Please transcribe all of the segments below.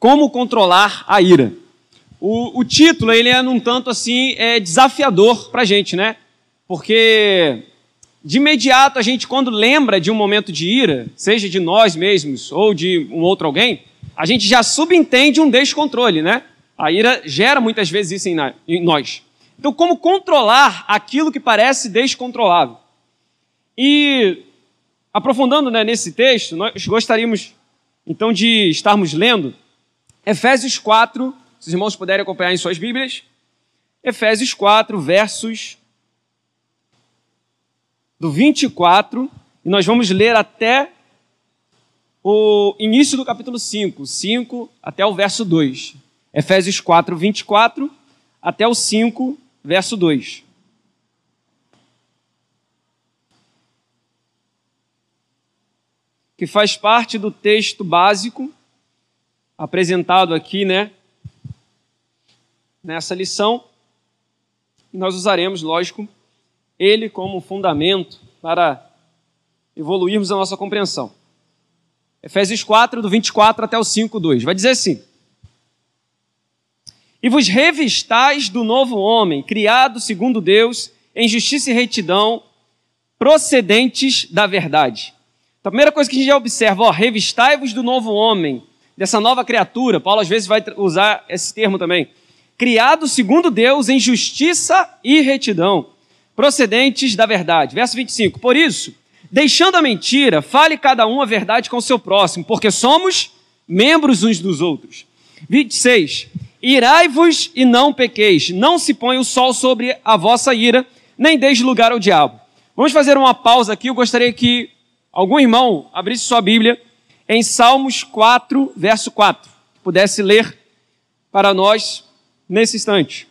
Como controlar a ira. O, o título, ele é num tanto assim, é desafiador para a gente, né? Porque de imediato a gente, quando lembra de um momento de ira, seja de nós mesmos ou de um outro alguém, a gente já subentende um descontrole, né? A ira gera muitas vezes isso em, nós. Então, como controlar aquilo que parece descontrolável? E aprofundando né, nesse texto, nós gostaríamos então de estarmos lendo Efésios 4, se os irmãos puderem acompanhar em suas Bíblias, Efésios 4, versos do 24, e nós vamos ler até o início do capítulo 5, 5 até o verso 2. Efésios 4, 24 até o 5, verso 2. que faz parte do texto básico apresentado aqui, né, nessa lição. Nós usaremos, lógico, ele como fundamento para evoluirmos a nossa compreensão. Efésios 4, do 24 até o 5, 2. Vai dizer assim: E vos revistais do novo homem, criado segundo Deus, em justiça e retidão, procedentes da verdade então, a primeira coisa que a gente já observa, ó, revistai-vos do novo homem, dessa nova criatura. Paulo às vezes vai usar esse termo também. Criado segundo Deus em justiça e retidão, procedentes da verdade. Verso 25. Por isso, deixando a mentira, fale cada um a verdade com o seu próximo, porque somos membros uns dos outros. 26. Irai-vos e não pequeis, não se põe o sol sobre a vossa ira, nem deixe lugar ao diabo. Vamos fazer uma pausa aqui. Eu gostaria que algum irmão abrisse sua Bíblia em Salmos 4, verso 4, pudesse ler para nós nesse instante.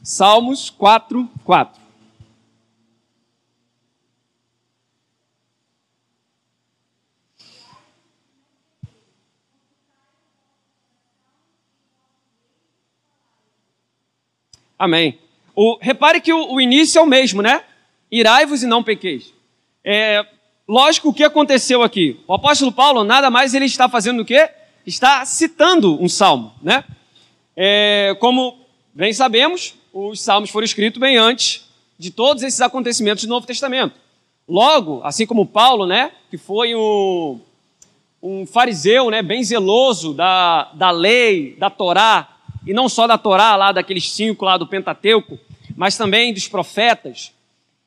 Salmos 4, 4. Amém. O, repare que o, o início é o mesmo, né? irai-vos e não pequeis. É, lógico, o que aconteceu aqui? O apóstolo Paulo, nada mais ele está fazendo o quê? Está citando um salmo, né? É, como bem sabemos, os salmos foram escritos bem antes de todos esses acontecimentos do Novo Testamento. Logo, assim como Paulo, né, que foi um, um fariseu, né, bem zeloso da, da lei, da Torá, e não só da Torá, lá daqueles cinco lá do Pentateuco, mas também dos profetas,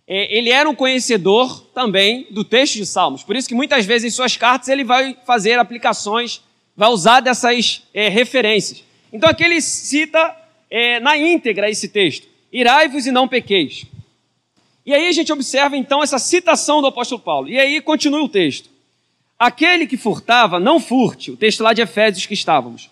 ele era um conhecedor também do texto de Salmos. Por isso que muitas vezes em suas cartas ele vai fazer aplicações, vai usar dessas é, referências. Então aqui ele cita é, na íntegra esse texto: Irai-vos e não pequeis. E aí a gente observa então essa citação do apóstolo Paulo. E aí continua o texto. Aquele que furtava, não furte. O texto lá de Efésios que estávamos.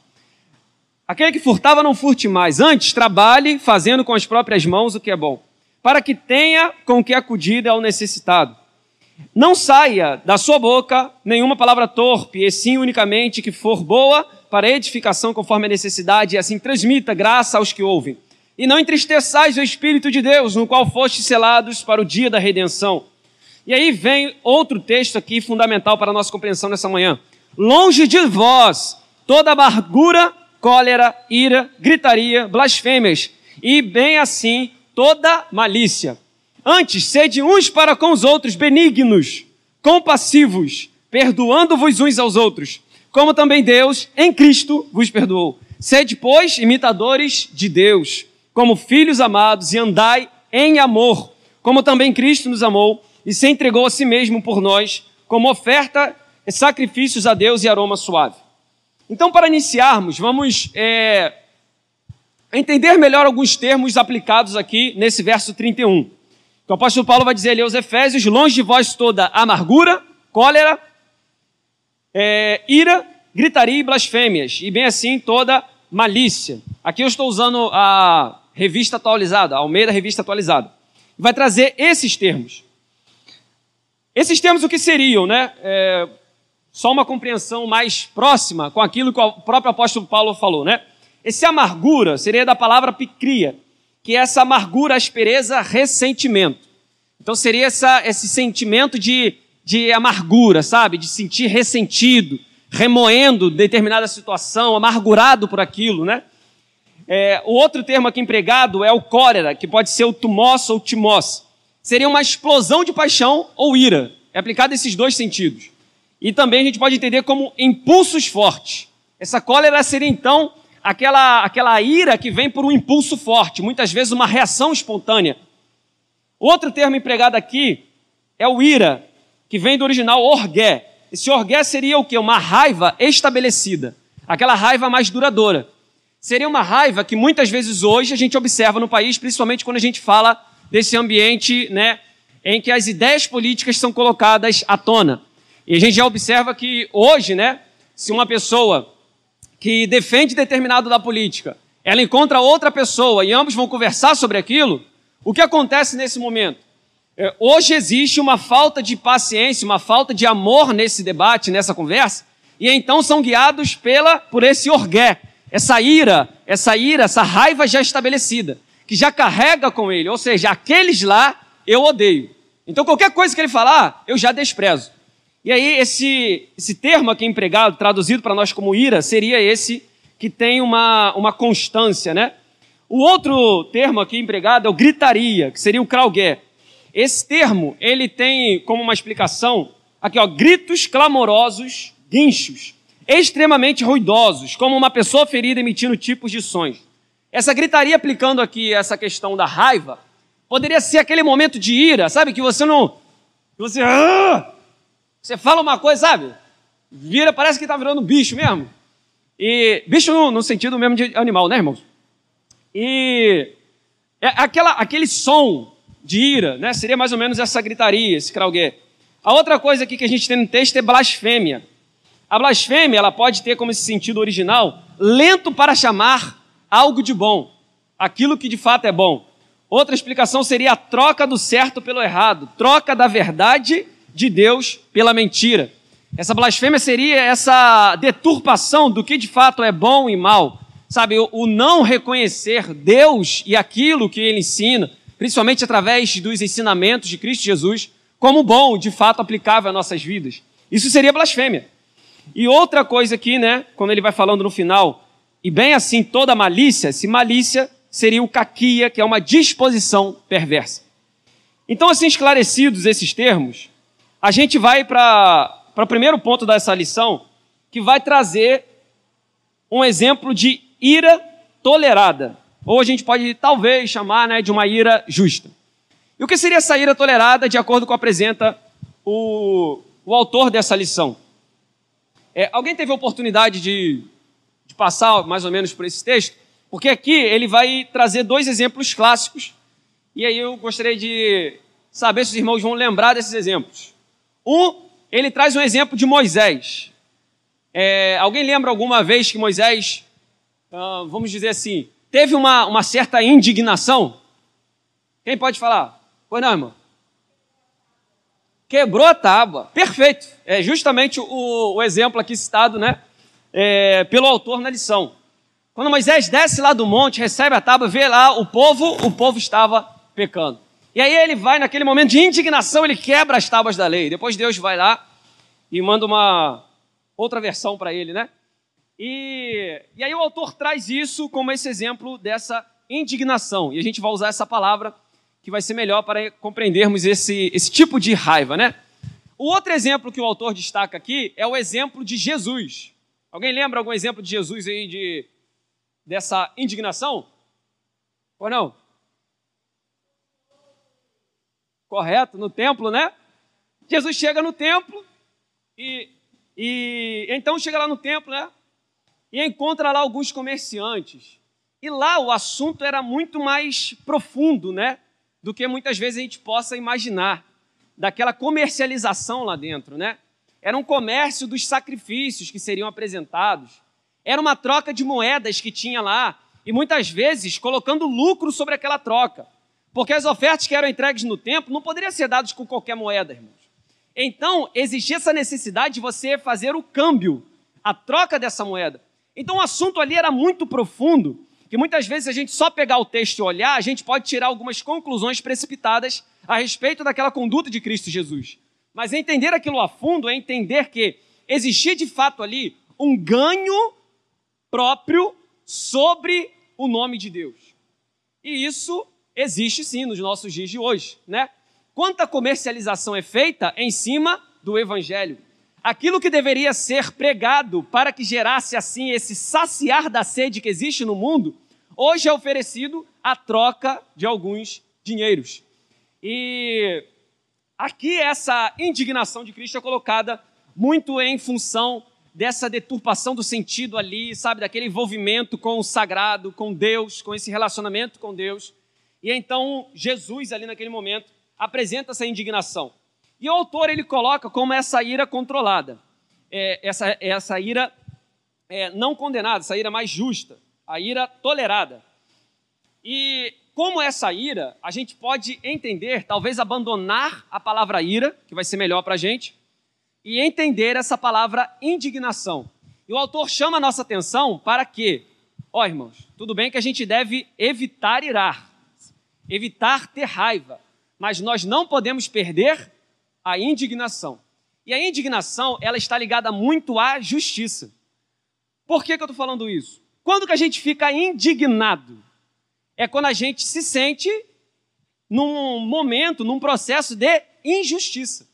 Aquele que furtava, não furte mais. Antes, trabalhe fazendo com as próprias mãos o que é bom para que tenha com que acudir ao necessitado. Não saia da sua boca nenhuma palavra torpe, e sim unicamente que for boa para edificação conforme a necessidade, e assim transmita graça aos que ouvem. E não entristeçais o Espírito de Deus, no qual fostes selados para o dia da redenção. E aí vem outro texto aqui fundamental para a nossa compreensão nessa manhã. Longe de vós toda amargura, cólera, ira, gritaria, blasfêmias, e bem assim toda malícia. Antes, sede uns para com os outros benignos, compassivos, perdoando-vos uns aos outros, como também Deus, em Cristo, vos perdoou. Sede, pois, imitadores de Deus, como filhos amados, e andai em amor, como também Cristo nos amou e se entregou a si mesmo por nós, como oferta e sacrifícios a Deus e aroma suave. Então, para iniciarmos, vamos é, entender melhor alguns termos aplicados aqui nesse verso 31. o apóstolo Paulo vai dizer ali aos Efésios: longe de vós toda amargura, cólera, é, ira, gritaria e blasfêmias, e bem assim toda malícia. Aqui eu estou usando a revista atualizada, a Almeida Revista Atualizada. Vai trazer esses termos. Esses termos o que seriam, né? É, só uma compreensão mais próxima com aquilo que o próprio apóstolo Paulo falou, né? Esse amargura seria da palavra picria, que é essa amargura, aspereza, ressentimento. Então seria essa, esse sentimento de, de amargura, sabe? De sentir ressentido, remoendo determinada situação, amargurado por aquilo, né? É, o outro termo aqui empregado é o cólera, que pode ser o tumós ou timós. Seria uma explosão de paixão ou ira. É aplicado esses dois sentidos. E também a gente pode entender como impulsos fortes. Essa cólera seria então aquela, aquela ira que vem por um impulso forte, muitas vezes uma reação espontânea. Outro termo empregado aqui é o ira, que vem do original orgué. Esse orgué seria o que? Uma raiva estabelecida, aquela raiva mais duradoura. Seria uma raiva que muitas vezes hoje a gente observa no país, principalmente quando a gente fala desse ambiente né, em que as ideias políticas são colocadas à tona. E a gente já observa que hoje, né, se uma pessoa que defende determinado da política, ela encontra outra pessoa e ambos vão conversar sobre aquilo, o que acontece nesse momento? É, hoje existe uma falta de paciência, uma falta de amor nesse debate, nessa conversa, e então são guiados pela por esse orgué, essa ira, essa ira, essa raiva já estabelecida, que já carrega com ele, ou seja, aqueles lá eu odeio. Então qualquer coisa que ele falar, eu já desprezo. E aí esse, esse termo aqui empregado, traduzido para nós como ira, seria esse que tem uma, uma constância, né? O outro termo aqui empregado é o gritaria, que seria o kraugué. Esse termo, ele tem como uma explicação, aqui ó, gritos clamorosos, guinchos, extremamente ruidosos, como uma pessoa ferida emitindo tipos de sons. Essa gritaria aplicando aqui essa questão da raiva, poderia ser aquele momento de ira, sabe, que você não... Que você... Ah! Você fala uma coisa, sabe? Vira, parece que está virando bicho mesmo. E bicho no, no, sentido mesmo de animal, né, irmãos? E é aquela, aquele som de ira, né? Seria mais ou menos essa gritaria, esse kraugué. A outra coisa aqui que a gente tem no texto é blasfêmia. A blasfêmia, ela pode ter como esse sentido original, lento para chamar algo de bom, aquilo que de fato é bom. Outra explicação seria a troca do certo pelo errado, troca da verdade de Deus pela mentira. Essa blasfêmia seria essa deturpação do que de fato é bom e mal. Sabe, o, não reconhecer Deus e aquilo que ele ensina, principalmente através dos ensinamentos de Cristo Jesus, como bom, de fato aplicável às nossas vidas. Isso seria blasfêmia. E outra coisa aqui, né, quando ele vai falando no final, e bem assim toda malícia, se malícia seria o caquia, que é uma disposição perversa. Então, assim esclarecidos esses termos, a gente vai para o primeiro ponto dessa lição, que vai trazer um exemplo de ira tolerada. Ou a gente pode talvez chamar né, de uma ira justa. E o que seria essa ira tolerada, de acordo com apresenta o, o autor dessa lição? É, alguém teve a oportunidade de, de passar mais ou menos por esse texto? Porque aqui ele vai trazer dois exemplos clássicos. E aí eu gostaria de saber se os irmãos vão lembrar desses exemplos. Um, ele traz um exemplo de Moisés. É, alguém lembra alguma vez que Moisés, uh, vamos dizer assim, teve uma, uma certa indignação? Quem pode falar? Pois não, irmão? Quebrou a tábua. Perfeito. É justamente o, o exemplo aqui citado, né? É, pelo autor na lição. Quando Moisés desce lá do monte, recebe a tábua, vê lá o povo, o povo estava pecando. E aí ele vai, naquele momento de indignação, ele quebra as tábuas da lei. Depois Deus vai lá e manda uma outra versão para ele, né? E, e aí o autor traz isso como esse exemplo dessa indignação. E a gente vai usar essa palavra que vai ser melhor para compreendermos esse, esse tipo de raiva, né? O outro exemplo que o autor destaca aqui é o exemplo de Jesus. Alguém lembra algum exemplo de Jesus aí de, dessa indignação? Ou não? Correto, no templo, né? Jesus chega no templo e, e então chega lá no templo, né? E encontra lá alguns comerciantes. E lá o assunto era muito mais profundo, né? Do que muitas vezes a gente possa imaginar. Daquela comercialização lá dentro, né? Era um comércio dos sacrifícios que seriam apresentados. Era uma troca de moedas que tinha lá. E muitas vezes colocando lucro sobre aquela troca. Porque as ofertas que eram entregues no templo não poderiam ser dadas com qualquer moeda, irmãos. Então, existia essa necessidade de você fazer o câmbio, a troca dessa moeda. Então, o assunto ali era muito profundo, que muitas vezes a gente só pegar o texto e olhar, a gente pode tirar algumas conclusões precipitadas a respeito daquela conduta de Cristo Jesus. Mas entender aquilo a fundo é entender que existia de fato ali um ganho próprio sobre o nome de Deus. E isso existe sim nos nossos dias de hoje, né? Quanta comercialização é feita em cima do evangelho? Aquilo que deveria ser pregado para que gerasse assim esse saciar da sede que existe no mundo, hoje é oferecido à troca de alguns dinheiros. E aqui essa indignação de Cristo é colocada muito em função dessa deturpação do sentido ali, sabe, daquele envolvimento com o sagrado, com Deus, com esse relacionamento com Deus. E então Jesus ali naquele momento apresenta essa indignação. E o autor ele coloca como essa ira controlada, é, essa, essa ira é, não condenada, essa ira mais justa, a ira tolerada. E como essa ira, a gente pode entender, talvez abandonar a palavra ira, que vai ser melhor para a gente, e entender essa palavra indignação. E o autor chama a nossa atenção para que, ó irmãos, tudo bem que a gente deve evitar irar, evitar ter raiva, mas nós não podemos perder a indignação. E a indignação, ela está ligada muito à justiça. Por que, que eu estou falando isso? Quando que a gente fica indignado? É quando a gente se sente num momento, num processo de injustiça.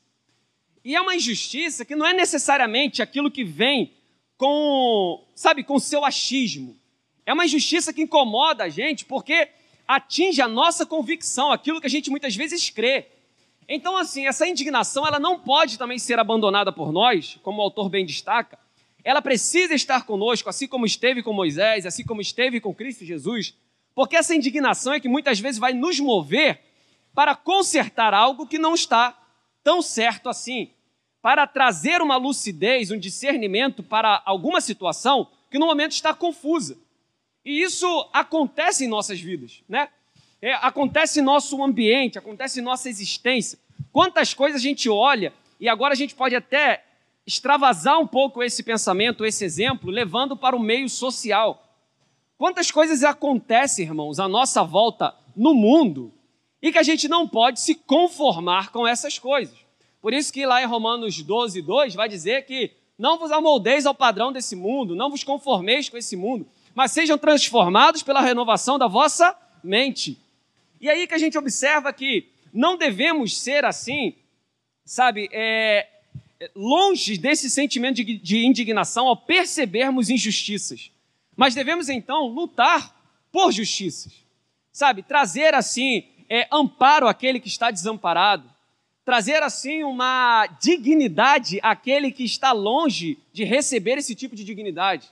E é uma injustiça que não é necessariamente aquilo que vem com, sabe, com seu achismo. É uma injustiça que incomoda a gente porque atinge a nossa convicção, aquilo que a gente muitas vezes crê. Então, assim, essa indignação ela não pode também ser abandonada por nós, como o autor bem destaca. Ela precisa estar conosco, assim como esteve com Moisés, assim como esteve com Cristo Jesus, porque essa indignação é que muitas vezes vai nos mover para consertar algo que não está tão certo assim para trazer uma lucidez, um discernimento para alguma situação que no momento está confusa. E isso acontece em nossas vidas, né? É, acontece em nosso ambiente, acontece em nossa existência. Quantas coisas a gente olha, e agora a gente pode até extravasar um pouco esse pensamento, esse exemplo, levando para o meio social. Quantas coisas acontecem, irmãos, à nossa volta no mundo, e que a gente não pode se conformar com essas coisas. Por isso que lá em Romanos 12, 2 vai dizer que não vos amoldeis ao padrão desse mundo, não vos conformeis com esse mundo, mas sejam transformados pela renovação da vossa mente. E aí que a gente observa que não devemos ser assim, sabe, é, longe desse sentimento de, de indignação ao percebermos injustiças. Mas devemos então lutar por justiças, sabe, trazer assim é, amparo àquele que está desamparado, trazer assim uma dignidade àquele que está longe de receber esse tipo de dignidade.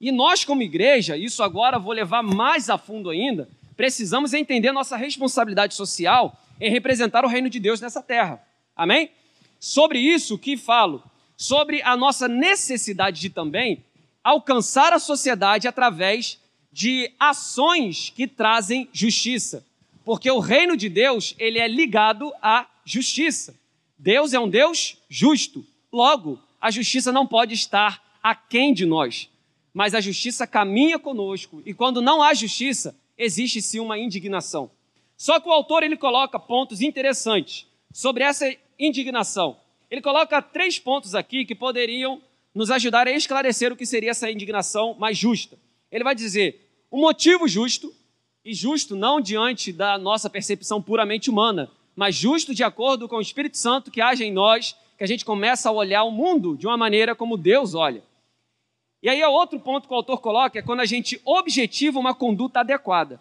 E nós, como igreja, isso agora vou levar mais a fundo ainda, precisamos entender nossa responsabilidade social em representar o reino de Deus nessa terra. Amém? Sobre isso que falo, sobre a nossa necessidade de também alcançar a sociedade através de ações que trazem justiça. Porque o reino de Deus, ele é ligado a justiça. Deus é um Deus justo. Logo, a justiça não pode estar aquém de nós. Mas a justiça caminha conosco. E quando não há justiça, existe sim uma indignação. Só que o autor ele coloca pontos interessantes sobre essa indignação. Ele coloca três pontos aqui que poderiam nos ajudar a esclarecer o que seria essa indignação mais justa. Ele vai dizer o motivo justo, e justo não diante da nossa percepção puramente humana, mas justo de acordo com o Espírito Santo que age em nós, que a gente começa a olhar o mundo de uma maneira como Deus olha. E aí, outro ponto que o autor coloca é quando a gente objetiva uma conduta adequada,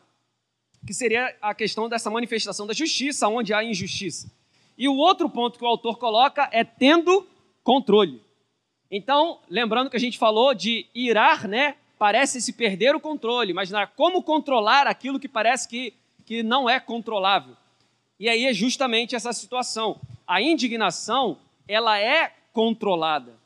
que seria a questão dessa manifestação da justiça, onde há injustiça. E o outro ponto que o autor coloca é tendo controle. Então, lembrando que a gente falou de irar, né? Parece se perder o controle, mas como controlar aquilo que parece que, que não é controlável. E aí é justamente essa situação. A indignação, ela é controlada,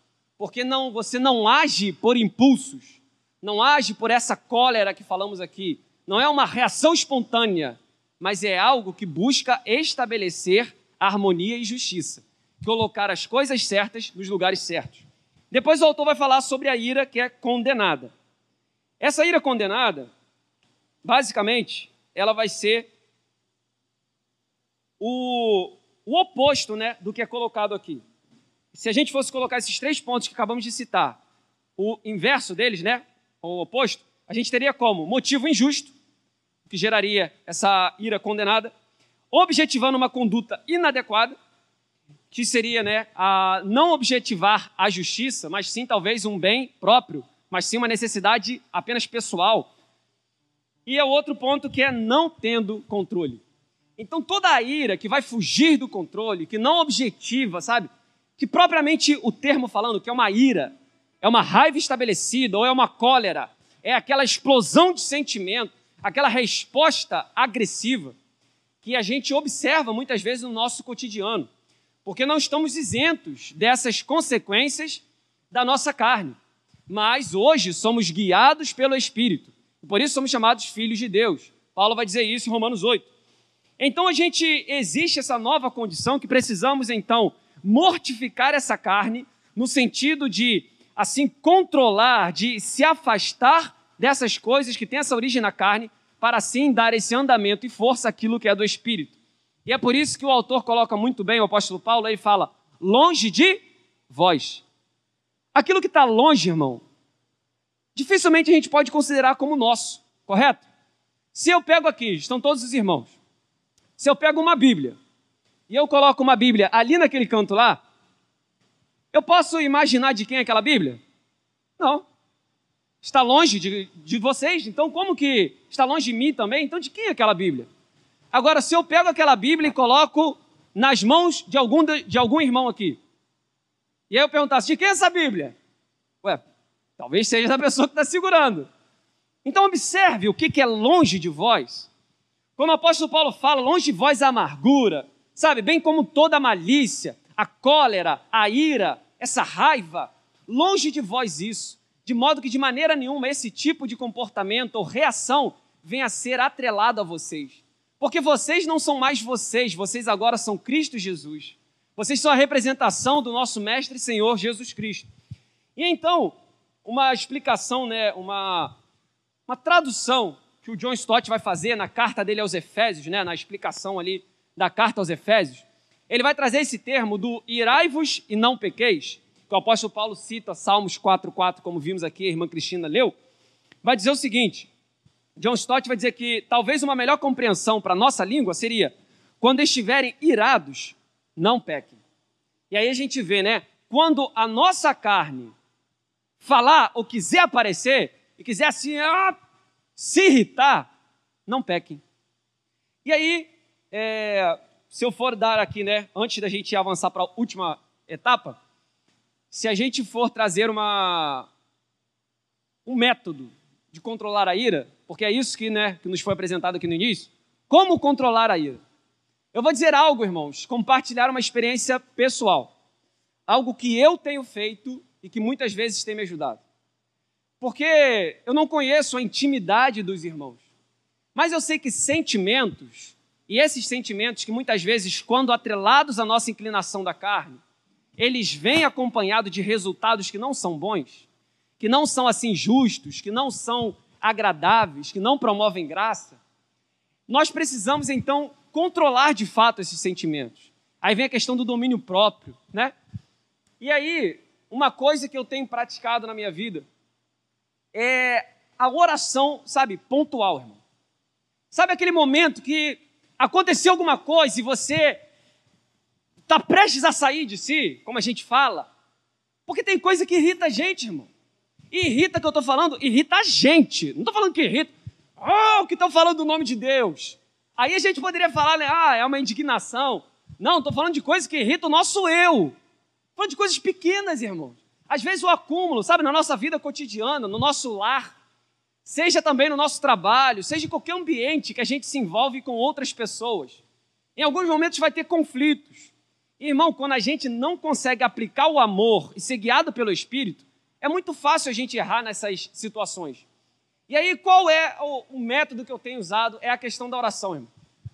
porque não, você não age por impulsos, não age por essa cólera que falamos aqui. Não é uma reação espontânea, mas é algo que busca estabelecer harmonia e justiça, colocar as coisas certas nos lugares certos. Depois o autor vai falar sobre a ira que é condenada. Essa ira condenada, basicamente, ela vai ser o, o oposto né, do que é colocado aqui. Se a gente fosse colocar esses três pontos que acabamos de citar, o inverso deles, né? O oposto, a gente teria como motivo injusto, que geraria essa ira condenada, objetivando uma conduta inadequada, que seria né, a não objetivar a justiça, mas sim talvez um bem próprio, mas sim uma necessidade apenas pessoal. E é outro ponto que é não tendo controle. Então toda a ira que vai fugir do controle, que não objetiva, sabe? Que propriamente o termo falando, que é uma ira, é uma raiva estabelecida ou é uma cólera, é aquela explosão de sentimento, aquela resposta agressiva que a gente observa muitas vezes no nosso cotidiano, porque não estamos isentos dessas consequências da nossa carne, mas hoje somos guiados pelo Espírito, e por isso somos chamados filhos de Deus. Paulo vai dizer isso em Romanos 8. Então a gente existe essa nova condição que precisamos então mortificar essa carne no sentido de assim controlar, de se afastar dessas coisas que têm essa origem na carne, para assim dar esse andamento e força àquilo que é do espírito. E é por isso que o autor coloca muito bem, o apóstolo Paulo, ele fala: longe de vós. Aquilo que está longe, irmão, dificilmente a gente pode considerar como nosso, correto? Se eu pego aqui, estão todos os irmãos, se eu pego uma Bíblia e eu coloco uma Bíblia ali naquele canto lá, eu posso imaginar de quem é aquela Bíblia? Não. Está longe de, de vocês, então como que está longe de mim também? Então de quem é aquela Bíblia? Agora, se eu pego aquela Bíblia e coloco nas mãos de algum, de algum irmão aqui, e aí eu perguntasse, de quem é essa Bíblia? Ué, talvez seja da pessoa que está segurando. Então observe o que, que é longe de vós. Como o apóstolo Paulo fala, longe de vós a amargura, sabe? Bem como toda a malícia, a cólera, a ira, essa raiva, longe de vós isso, de modo que de maneira nenhuma esse tipo de comportamento ou reação venha a ser atrelado a vocês. Porque vocês não são mais vocês, vocês agora são Cristo Jesus. Vocês são a representação do nosso Mestre e Senhor Jesus Cristo. E então, uma explicação, né, uma, uma tradução que o John Stott vai fazer na carta dele aos Efésios, né, na explicação ali da carta aos Efésios, ele vai trazer esse termo do irai-vos e não pequeis, que o apóstolo Paulo cita Salmos 4,4, como vimos aqui, a irmã Cristina leu, vai dizer o seguinte: John Stott vai dizer que talvez uma melhor compreensão para a nossa língua seria: quando estiverem irados, não pequem. E aí a gente vê, né? Quando a nossa carne falar ou quiser aparecer, e quiser assim, ah, se irritar, não pequem. E aí, é, se eu for dar aqui, né, antes da gente avançar para a última etapa, se a gente for trazer uma, um método de controlar a ira, porque é isso que, né, que nos foi apresentado aqui no início, como controlar a ira? Eu vou dizer algo, irmãos, compartilhar uma experiência pessoal, algo que eu tenho feito e que muitas vezes tem me ajudado porque eu não conheço a intimidade dos irmãos. Mas eu sei que sentimentos, e esses sentimentos que muitas vezes, quando atrelados à nossa inclinação da carne, eles vêm acompanhados de resultados que não são bons, que não são assim justos, que não são agradáveis, que não promovem graça. Nós precisamos então controlar de fato esses sentimentos. Aí vem a questão do domínio próprio, né? E aí, uma coisa que eu tenho praticado na minha vida é a oração, sabe, pontual, irmão. Sabe aquele momento que aconteceu alguma coisa e você está prestes a sair de si, como a gente fala? Porque tem coisa que irrita a gente, irmão. E irrita que eu estou falando, irrita a gente. Não estou falando que irrita. Oh, que estão falando do nome de Deus. Aí a gente poderia falar, né, ah, é uma indignação. Não, estou falando de coisas que irritam o nosso eu. Falando de coisas pequenas, irmãos. Às vezes o acúmulo, sabe, na nossa vida cotidiana, no nosso lar, seja também no nosso trabalho, seja em qualquer ambiente que a gente se envolve com outras pessoas. Em alguns momentos vai ter conflitos. irmão, quando a gente não consegue aplicar o amor e ser guiado pelo Espírito, é muito fácil a gente errar nessas situações. E aí, qual é o, método que eu tenho usado? É a questão da oração, irmão.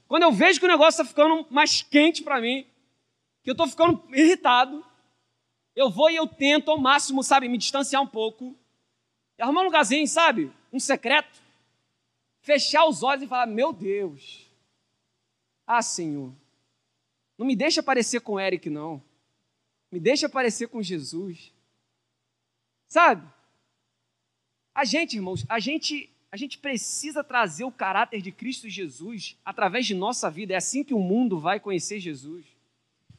Quando eu vejo que o negócio está ficando mais quente para mim, que eu estou ficando irritado, eu vou e eu tento ao máximo, sabe, me distanciar um pouco, arrumar um lugarzinho, sabe, um secreto, fechar os olhos e falar: Meu Deus, ah, Senhor, não me deixa parecer com Eric, não. Me deixa parecer com Jesus. Sabe? A gente, irmãos, a gente, a gente precisa trazer o caráter de Cristo Jesus através de nossa vida. É assim que o mundo vai conhecer Jesus.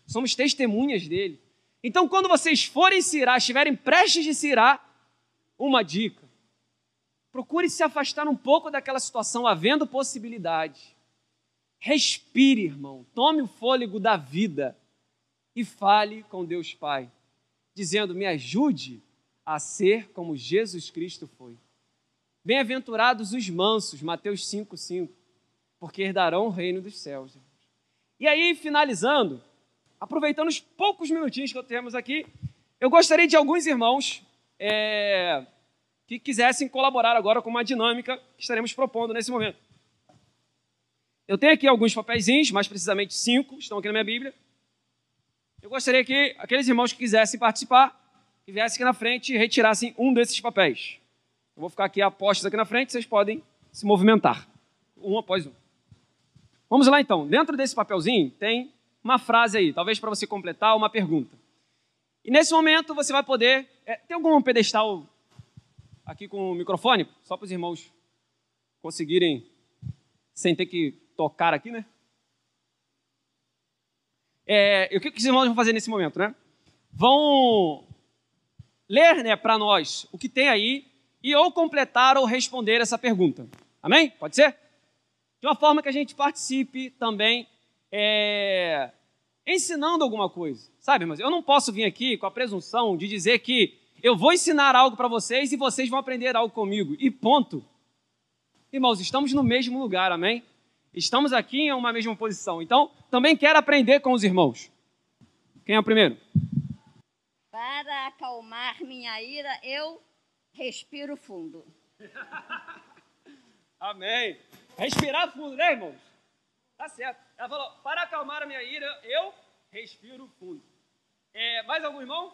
Somos testemunhas dele. Então, quando vocês forem se irar, estiverem prestes de se irar, uma dica. Procure se afastar um pouco daquela situação, havendo possibilidade. Respire, irmão. Tome o fôlego da vida e fale com Deus Pai, dizendo: Me ajude a ser como Jesus Cristo foi. Bem-aventurados os mansos, Mateus 5,5, porque herdarão o reino dos céus. E aí, finalizando, aproveitando os poucos minutinhos que temos aqui, eu gostaria de alguns irmãos é, que quisessem colaborar agora com uma dinâmica que estaremos propondo nesse momento. Eu tenho aqui alguns papeizinhos, mais precisamente cinco, estão aqui na minha Bíblia. Eu gostaria que aqueles irmãos que quisessem participar, que viessem aqui na frente e retirassem um desses papéis. Eu vou ficar aqui a postos aqui na frente, vocês podem se movimentar, um após um. Vamos lá então. Dentro desse papelzinho tem uma frase aí, talvez para você completar uma pergunta. E nesse momento você vai poder. É, tem algum pedestal aqui com o microfone? Só para os irmãos conseguirem, sem ter que tocar aqui, né? É, o que os irmãos vão fazer nesse momento, né? Vão ler né, para nós o que tem aí e ou completar ou responder essa pergunta. Amém? Pode ser? De uma forma que a gente participe também é, ensinando alguma coisa. Sabe, mas eu não posso vir aqui com a presunção de dizer que eu vou ensinar algo para vocês e vocês vão aprender algo comigo. E ponto. Irmãos, estamos no mesmo lugar, amém? Estamos aqui em uma mesma posição. Então, também quero aprender com os irmãos. Quem é o primeiro? Para acalmar minha ira, eu respiro fundo. Amém. Respirar fundo, né, irmãos? Tá certo. Ela falou: para acalmar a minha ira, eu respiro fundo. É, mais algum irmão?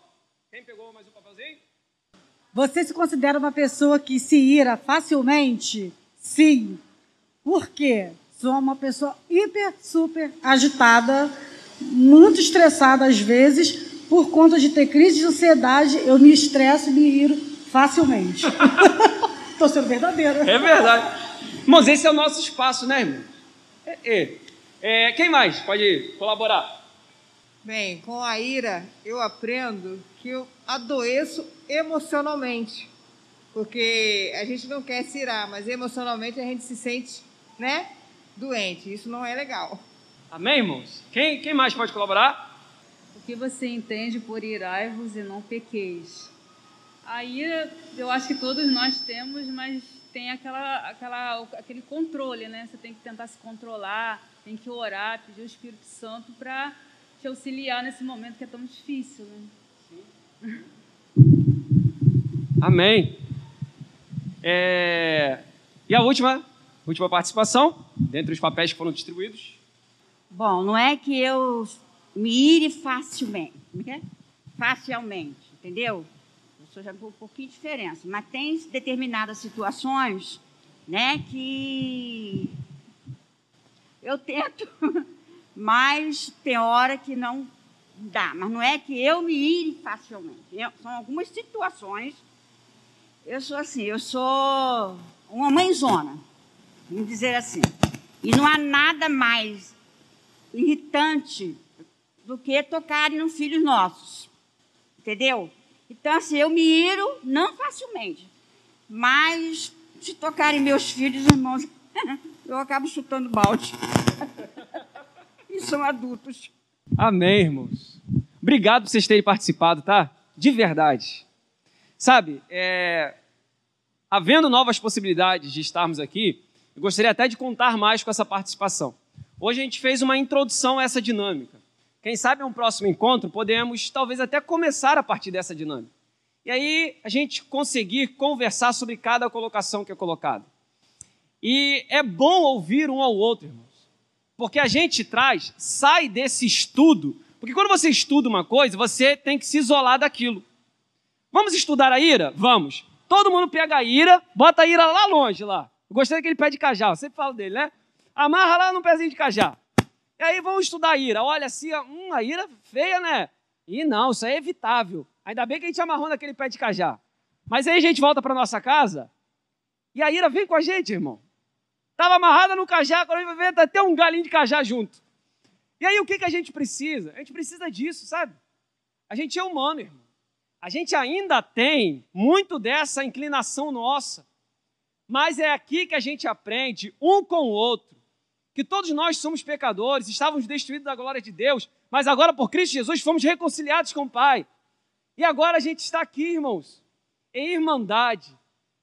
Quem pegou mais um papelzinho? Você se considera uma pessoa que se ira facilmente? Sim. Por quê? Sou uma pessoa hiper, super agitada, muito estressada às vezes, por conta de ter crise de ansiedade, eu me estresso e me iro facilmente. Estou sendo verdadeira. É verdade. Mas esse é o nosso espaço, né, irmão? É, é. É, quem mais pode colaborar? Bem, com a ira, eu aprendo que eu adoeço emocionalmente. Porque a gente não quer se irar, mas emocionalmente a gente se sente, né? doente. Isso não é legal. Amém, irmãos? Quem, quem mais pode colaborar? O que você entende por irai-vos e não pequeis? A ira, eu acho que todos nós temos, mas tem aquela, aquela, aquele controle, né? Você tem que tentar se controlar, tem que orar, pedir o Espírito Santo para te auxiliar nesse momento que é tão difícil, né? Amém. É... E a última, última participação? dentre os papéis que foram distribuídos? Bom, não é que eu me ire facilmente, é? facilmente, entendeu? Isso já um pouquinho de diferença, mas tem determinadas situações, né, que eu tento, mas tem hora que não dá. Mas não é que eu me ire facilmente. Eu, são algumas situações. Eu sou assim, eu sou uma mãezona, vamos dizer assim. E não há nada mais irritante do que tocarem nos filhos nossos. Entendeu? Então, assim, eu me iro não facilmente. Mas se tocarem meus filhos, irmãos, eu acabo chutando balde. E são adultos. Amém, irmãos. Obrigado por vocês terem participado, tá? De verdade. Sabe, é... havendo novas possibilidades de estarmos aqui, eu gostaria até de contar mais com essa participação. Hoje a gente fez uma introdução a essa dinâmica. Quem sabe em um próximo encontro podemos talvez até começar a partir dessa dinâmica. E aí a gente conseguir conversar sobre cada colocação que é colocada. E é bom ouvir um ao outro, irmãos. Porque a gente traz, sai desse estudo. Porque quando você estuda uma coisa, você tem que se isolar daquilo. Vamos estudar a ira? Vamos. Todo mundo pega a ira, bota a ira lá longe, lá. Eu gostei daquele pé de cajá, eu sempre falo dele, né? Amarra lá no pezinho de cajá. E aí vamos estudar a ira. Olha assim, hum, a ira feia, né? E não, isso é evitável. Ainda bem que a gente amarrou naquele pé de cajá. Mas aí a gente volta para nossa casa e a ira vem com a gente, irmão. Estava amarrada no cajá, quando a gente vai ver, até um galinho de cajá junto. E aí o que, que a gente precisa? A gente precisa disso, sabe? A gente é humano, irmão. A gente ainda tem muito dessa inclinação nossa. Mas é aqui que a gente aprende, um com o outro, que todos nós somos pecadores, estávamos destruídos da glória de Deus, mas agora por Cristo Jesus fomos reconciliados com o Pai. E agora a gente está aqui, irmãos, em irmandade.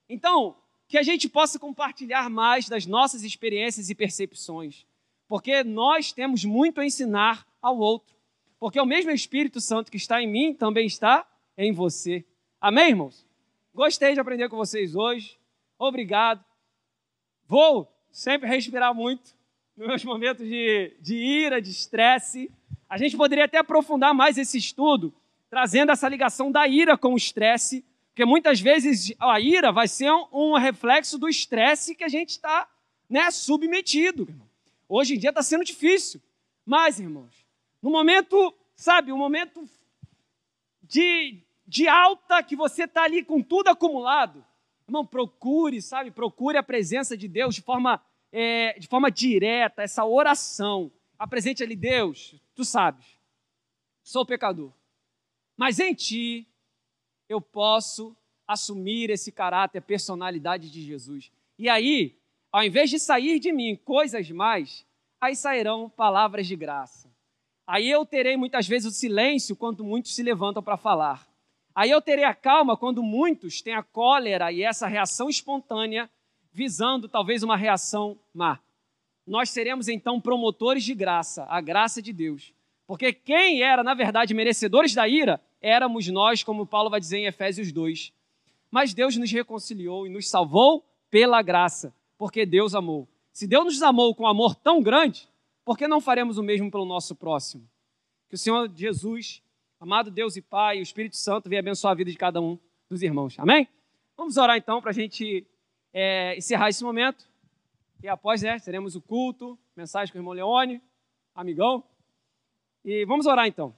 Então, que a gente possa compartilhar mais das nossas experiências e percepções, porque nós temos muito a ensinar ao outro, porque o mesmo Espírito Santo que está em mim também está em você. Amém, irmãos? Gostei de aprender com vocês hoje. Obrigado. Vou sempre respirar muito nos meus momentos de, de ira, de estresse. A gente poderia até aprofundar mais esse estudo, trazendo essa ligação da ira com o estresse, porque muitas vezes a ira vai ser um, reflexo do estresse que a gente está né, submetido. Hoje em dia está sendo difícil. Mas, irmãos, no momento, sabe, um momento de, de alta que você está ali com tudo acumulado, irmão, procure, sabe, procure a presença de Deus de forma, é, de forma direta, essa oração. Apresente ali, Deus, tu sabes, sou pecador, mas em ti eu posso assumir esse caráter, personalidade de Jesus. E aí, ao invés de sair de mim coisas mais, aí sairão palavras de graça. Aí eu terei muitas vezes o silêncio quando muitos se levantam para falar. Aí eu terei a calma quando muitos têm a cólera e essa reação espontânea, visando talvez uma reação má. Nós seremos então promotores de graça, a graça de Deus. Porque quem era, na verdade, merecedores da ira, éramos nós, como Paulo vai dizer em Efésios 2. Mas Deus nos reconciliou e nos salvou pela graça, porque Deus amou. Se Deus nos amou com amor tão grande, por que não faremos o mesmo pelo nosso próximo? Que o Senhor Jesus, amado Deus e Pai, e o Espírito Santo venha abençoar a vida de cada um dos irmãos. Amém? Vamos orar então para a gente é, encerrar esse momento. E após, né, teremos o culto, mensagem com o irmão Leone, amigão. E vamos orar então.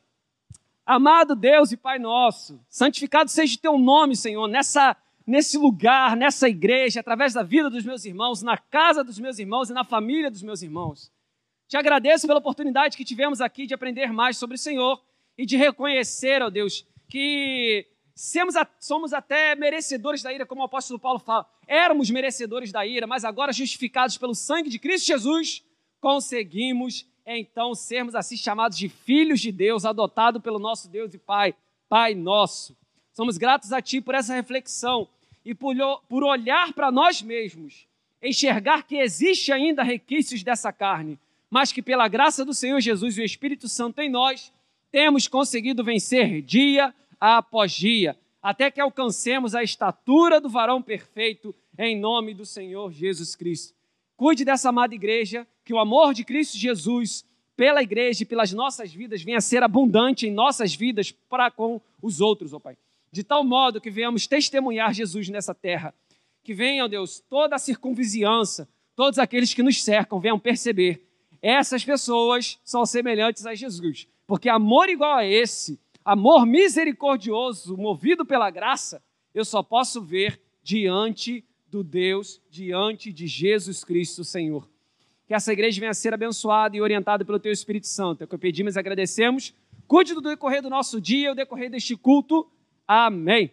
Amado Deus e Pai nosso, santificado seja o teu nome, Senhor, nessa, nesse lugar, nessa igreja, através da vida dos meus irmãos, na casa dos meus irmãos e na família dos meus irmãos. Te agradeço pela oportunidade que tivemos aqui de aprender mais sobre o Senhor e de reconhecer, ó Deus, que somos até merecedores da ira, como o apóstolo Paulo fala. Éramos merecedores da ira, mas agora justificados pelo sangue de Cristo Jesus, conseguimos então sermos assim chamados de filhos de Deus, adotados pelo nosso Deus e Pai, Pai nosso. Somos gratos a Ti por essa reflexão e por, por olhar para nós mesmos, enxergar que existe ainda requisitos dessa carne, mas que pela graça do Senhor Jesus e o Espírito Santo em nós, temos conseguido vencer dia após dia, até que alcancemos a estatura do varão perfeito, em nome do Senhor Jesus Cristo. Cuide dessa amada igreja, que o amor de Cristo Jesus pela igreja e pelas nossas vidas venha a ser abundante em nossas vidas para com os outros, ó Pai. De tal modo que venhamos testemunhar Jesus nessa terra. Que venha, ó Deus, toda a circunvizinhança, todos aqueles que nos cercam venham perceber. Essas pessoas são semelhantes a Jesus. Porque amor igual a esse, amor misericordioso, movido pela graça, eu só posso ver diante do Deus diante de Jesus Cristo, Senhor. Que essa igreja venha a ser abençoada e orientada pelo Teu Espírito Santo. É o que pedimos e agradecemos. Cuide do decorrer do nosso dia, o decorrer deste culto. Amém.